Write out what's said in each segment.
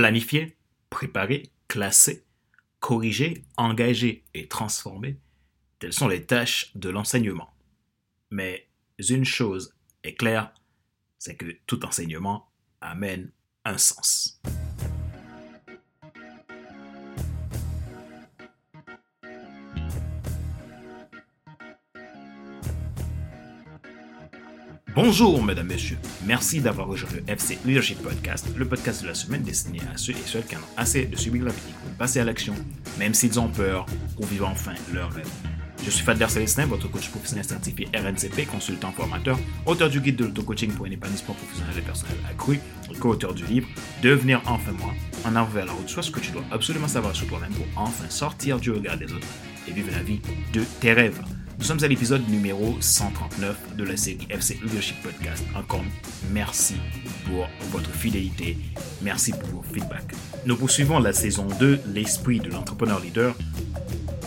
Planifier, préparer, classer, corriger, engager et transformer, telles sont les tâches de l'enseignement. Mais une chose est claire, c'est que tout enseignement amène un sens. Bonjour, mesdames, messieurs. Merci d'avoir rejoint le FC Leadership Podcast, le podcast de la semaine destiné à ceux et celles qui en ont assez de subir la vie pour passer à l'action, même s'ils ont peur, pour vivre enfin leur rêve. Je suis Fadler Célestin, votre coach professionnel certifié RNCP, consultant formateur, auteur du guide de l'auto-coaching pour un épanouissement professionnel et personnel accru, co-auteur du livre Devenir enfin moi, en avant vers la route, soit ce que tu dois absolument savoir sur toi-même pour enfin sortir du regard des autres et vivre la vie de tes rêves. Nous sommes à l'épisode numéro 139 de la série FC Leadership Podcast. Encore merci pour votre fidélité. Merci pour vos feedbacks. Nous poursuivons la saison 2, l'esprit de l'entrepreneur leader.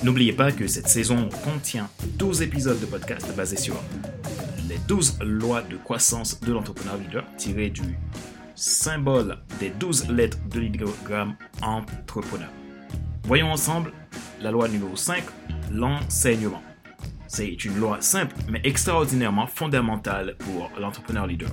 N'oubliez pas que cette saison contient 12 épisodes de podcast basés sur les 12 lois de croissance de l'entrepreneur leader tirées du symbole des 12 lettres de l'idéogramme entrepreneur. Voyons ensemble la loi numéro 5, l'enseignement. C'est une loi simple mais extraordinairement fondamentale pour l'entrepreneur leader.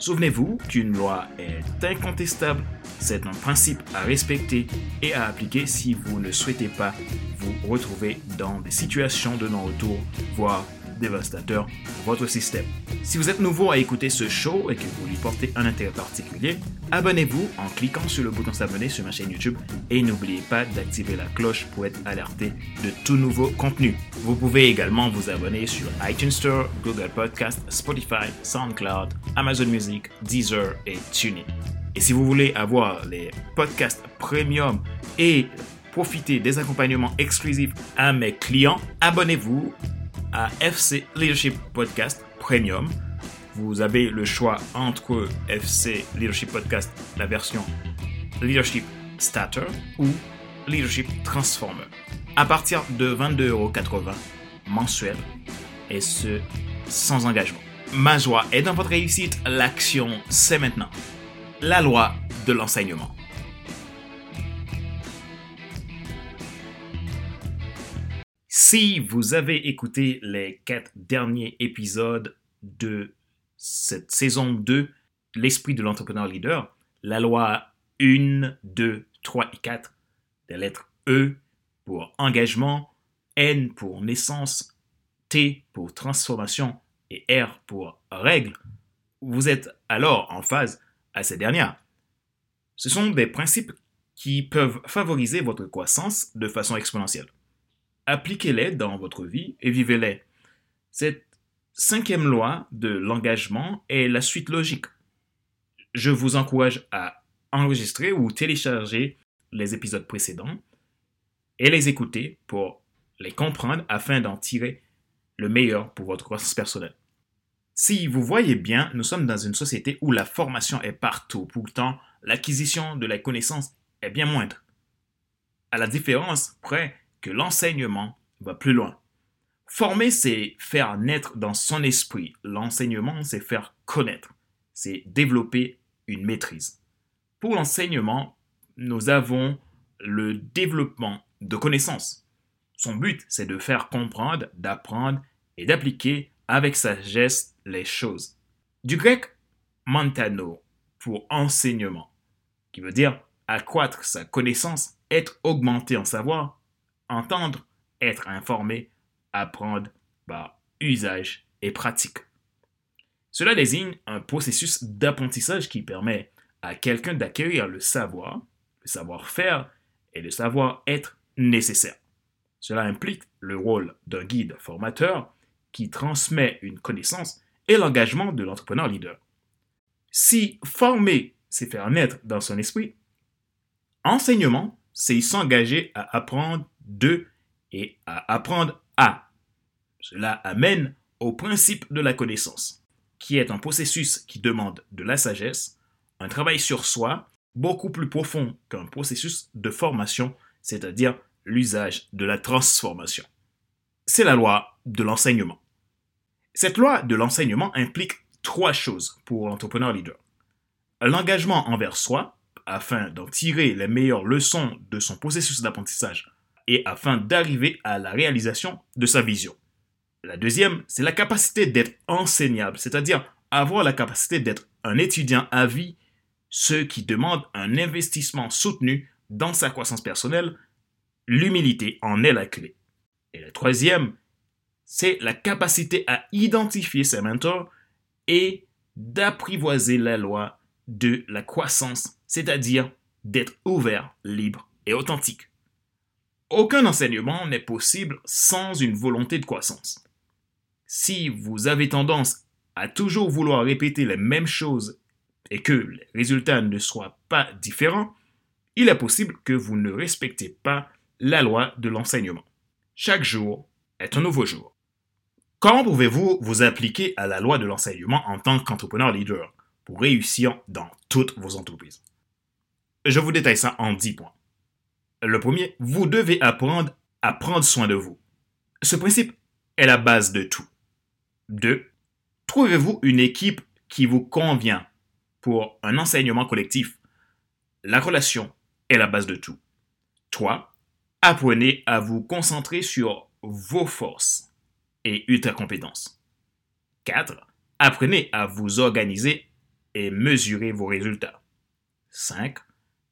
Souvenez-vous qu'une loi est incontestable, c'est un principe à respecter et à appliquer si vous ne souhaitez pas vous retrouver dans des situations de non-retour, voire dévastateur pour votre système. Si vous êtes nouveau à écouter ce show et que vous lui portez un intérêt particulier, abonnez-vous en cliquant sur le bouton s'abonner sur ma chaîne YouTube et n'oubliez pas d'activer la cloche pour être alerté de tout nouveau contenu. Vous pouvez également vous abonner sur iTunes Store, Google Podcast, Spotify, SoundCloud, Amazon Music, Deezer et TuneIn. Et si vous voulez avoir les podcasts premium et profiter des accompagnements exclusifs à mes clients, abonnez-vous à FC Leadership Podcast Premium. Vous avez le choix entre FC Leadership Podcast, la version Leadership Starter ou Leadership Transformer. À partir de 22,80€ mensuel et ce sans engagement. Ma joie est dans votre réussite, l'action c'est maintenant. La loi de l'enseignement. Si vous avez écouté les quatre derniers épisodes de cette saison 2, L'esprit de l'entrepreneur leader, la loi 1, 2, 3 et 4, des lettres E pour engagement, N pour naissance, T pour transformation et R pour règle, vous êtes alors en phase à ces dernières. Ce sont des principes qui peuvent favoriser votre croissance de façon exponentielle appliquez-les dans votre vie et vivez-les. Cette cinquième loi de l'engagement est la suite logique. Je vous encourage à enregistrer ou télécharger les épisodes précédents et les écouter pour les comprendre afin d'en tirer le meilleur pour votre croissance personnelle. Si vous voyez bien, nous sommes dans une société où la formation est partout, pourtant l'acquisition de la connaissance est bien moindre. À la différence près l'enseignement va plus loin. Former, c'est faire naître dans son esprit. L'enseignement, c'est faire connaître. C'est développer une maîtrise. Pour l'enseignement, nous avons le développement de connaissances. Son but, c'est de faire comprendre, d'apprendre et d'appliquer avec sagesse les choses. Du grec mantano pour enseignement, qui veut dire accroître sa connaissance, être augmenté en savoir, entendre, être informé, apprendre par usage et pratique. Cela désigne un processus d'apprentissage qui permet à quelqu'un d'acquérir le savoir, le savoir-faire et le savoir-être nécessaire. Cela implique le rôle d'un guide formateur qui transmet une connaissance et l'engagement de l'entrepreneur leader. Si former, c'est faire naître dans son esprit, enseignement, c'est s'engager à apprendre de et à apprendre à. Cela amène au principe de la connaissance, qui est un processus qui demande de la sagesse, un travail sur soi beaucoup plus profond qu'un processus de formation, c'est-à-dire l'usage de la transformation. C'est la loi de l'enseignement. Cette loi de l'enseignement implique trois choses pour l'entrepreneur leader. L'engagement envers soi, afin d'en tirer les meilleures leçons de son processus d'apprentissage et afin d'arriver à la réalisation de sa vision. La deuxième, c'est la capacité d'être enseignable, c'est-à-dire avoir la capacité d'être un étudiant à vie, ce qui demande un investissement soutenu dans sa croissance personnelle. L'humilité en est la clé. Et la troisième, c'est la capacité à identifier ses mentors et d'apprivoiser la loi de la croissance, c'est-à-dire d'être ouvert, libre et authentique. Aucun enseignement n'est possible sans une volonté de croissance. Si vous avez tendance à toujours vouloir répéter les mêmes choses et que les résultats ne soient pas différents, il est possible que vous ne respectez pas la loi de l'enseignement. Chaque jour est un nouveau jour. Comment pouvez-vous vous appliquer à la loi de l'enseignement en tant qu'entrepreneur leader pour réussir dans toutes vos entreprises? Je vous détaille ça en 10 points. Le premier, vous devez apprendre à prendre soin de vous. Ce principe est la base de tout. 2. Trouvez-vous une équipe qui vous convient pour un enseignement collectif. La relation est la base de tout. 3. Apprenez à vous concentrer sur vos forces et ultra compétences. 4. Apprenez à vous organiser et mesurer vos résultats. 5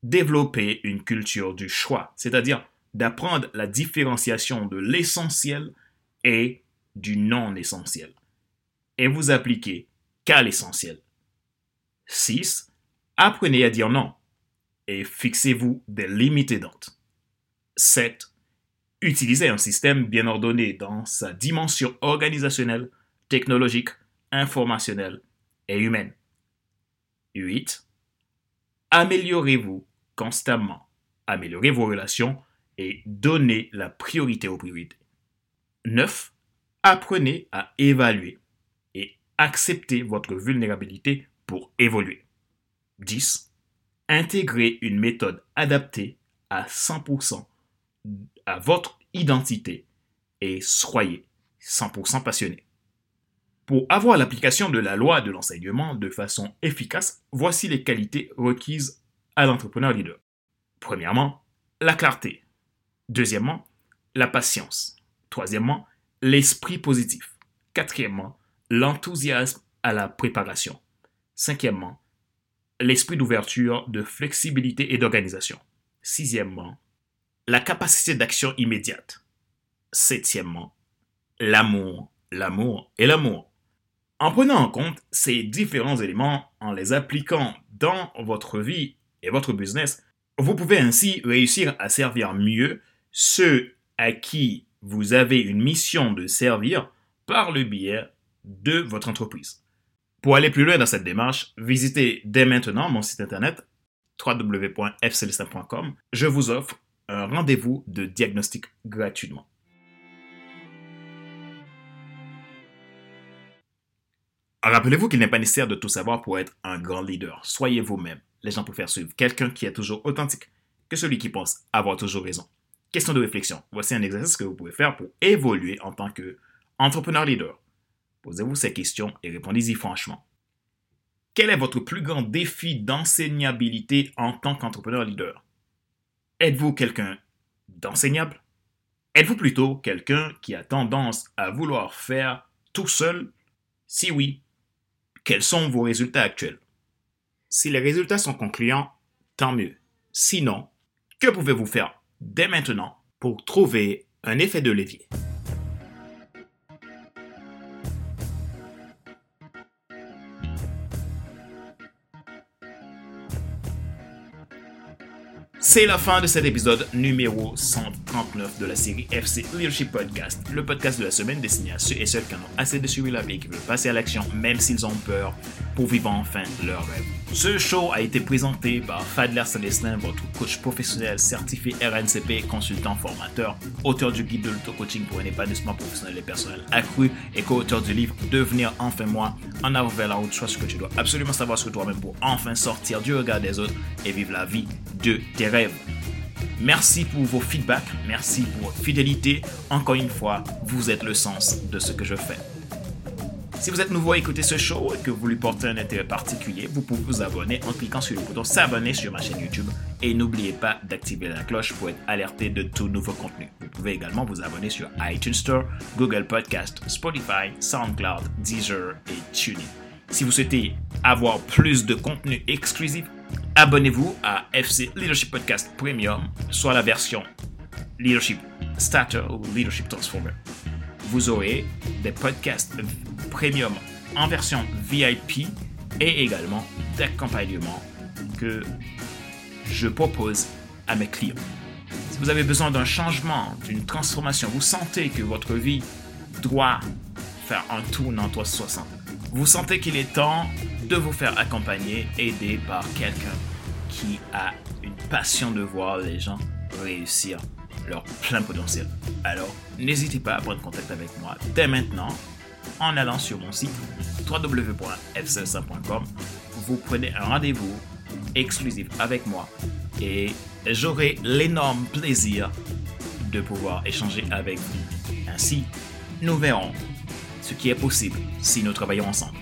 développer une culture du choix, c'est-à-dire d'apprendre la différenciation de l'essentiel et du non essentiel, et vous appliquez qu'à l'essentiel. 6. Apprenez à dire non et fixez-vous des limites aidantes. 7. Utilisez un système bien ordonné dans sa dimension organisationnelle, technologique, informationnelle et humaine. 8. Améliorez-vous constamment. Améliorer vos relations et donner la priorité aux priorités. 9. Apprenez à évaluer et accepter votre vulnérabilité pour évoluer. 10. Intégrez une méthode adaptée à 100% à votre identité et soyez 100% passionné. Pour avoir l'application de la loi de l'enseignement de façon efficace, voici les qualités requises à l'entrepreneur leader. Premièrement, la clarté. Deuxièmement, la patience. Troisièmement, l'esprit positif. Quatrièmement, l'enthousiasme à la préparation. Cinquièmement, l'esprit d'ouverture, de flexibilité et d'organisation. Sixièmement, la capacité d'action immédiate. Septièmement, l'amour, l'amour et l'amour. En prenant en compte ces différents éléments, en les appliquant dans votre vie et votre business, vous pouvez ainsi réussir à servir mieux ceux à qui vous avez une mission de servir par le biais de votre entreprise. Pour aller plus loin dans cette démarche, visitez dès maintenant mon site internet www.fcelestin.com. Je vous offre un rendez-vous de diagnostic gratuitement. Rappelez-vous qu'il n'est pas nécessaire de tout savoir pour être un grand leader. Soyez vous-même les gens préfèrent suivre quelqu'un qui est toujours authentique que celui qui pense avoir toujours raison. Question de réflexion. Voici un exercice que vous pouvez faire pour évoluer en tant qu'entrepreneur leader. Posez-vous ces questions et répondez-y franchement. Quel est votre plus grand défi d'enseignabilité en tant qu'entrepreneur leader? Êtes-vous quelqu'un d'enseignable? Êtes-vous plutôt quelqu'un qui a tendance à vouloir faire tout seul? Si oui, quels sont vos résultats actuels? Si les résultats sont concluants, tant mieux. Sinon, que pouvez-vous faire dès maintenant pour trouver un effet de levier? C'est la fin de cet épisode numéro 139 de la série FC Leadership Podcast, le podcast de la semaine destiné à ceux et celles qui en ont assez de suivre la vie et qui veulent passer à l'action même s'ils ont peur pour vivre enfin leur rêve. Ce show a été présenté par Fadler Célestin, votre coach professionnel certifié RNCP, consultant formateur, auteur du guide de l'auto-coaching pour un épanouissement professionnel et personnel accru et co-auteur du livre Devenir enfin moi, en avant vers la route, que tu dois absolument savoir sur toi-même pour enfin sortir du regard des autres et vivre la vie de tes rêves. Merci pour vos feedbacks, merci pour votre fidélité. Encore une fois, vous êtes le sens de ce que je fais. Si vous êtes nouveau à écouter ce show et que vous lui portez un intérêt particulier, vous pouvez vous abonner en cliquant sur le bouton s'abonner sur ma chaîne YouTube et n'oubliez pas d'activer la cloche pour être alerté de tout nouveau contenu. Vous pouvez également vous abonner sur iTunes Store, Google Podcast, Spotify, SoundCloud, Deezer et TuneIn. Si vous souhaitez avoir plus de contenu exclusif, abonnez-vous à FC Leadership Podcast Premium, soit la version Leadership Starter ou Leadership Transformer. Vous aurez des podcasts premium en version VIP et également d'accompagnement que je propose à mes clients. Si vous avez besoin d'un changement, d'une transformation, vous sentez que votre vie doit faire un tour en 360, vous sentez qu'il est temps de vous faire accompagner, aider par quelqu'un qui a une passion de voir les gens réussir leur plein potentiel. Alors, n'hésitez pas à prendre contact avec moi dès maintenant en allant sur mon site www.fcelsa.com. Vous prenez un rendez-vous exclusif avec moi et j'aurai l'énorme plaisir de pouvoir échanger avec vous. Ainsi, nous verrons ce qui est possible si nous travaillons ensemble.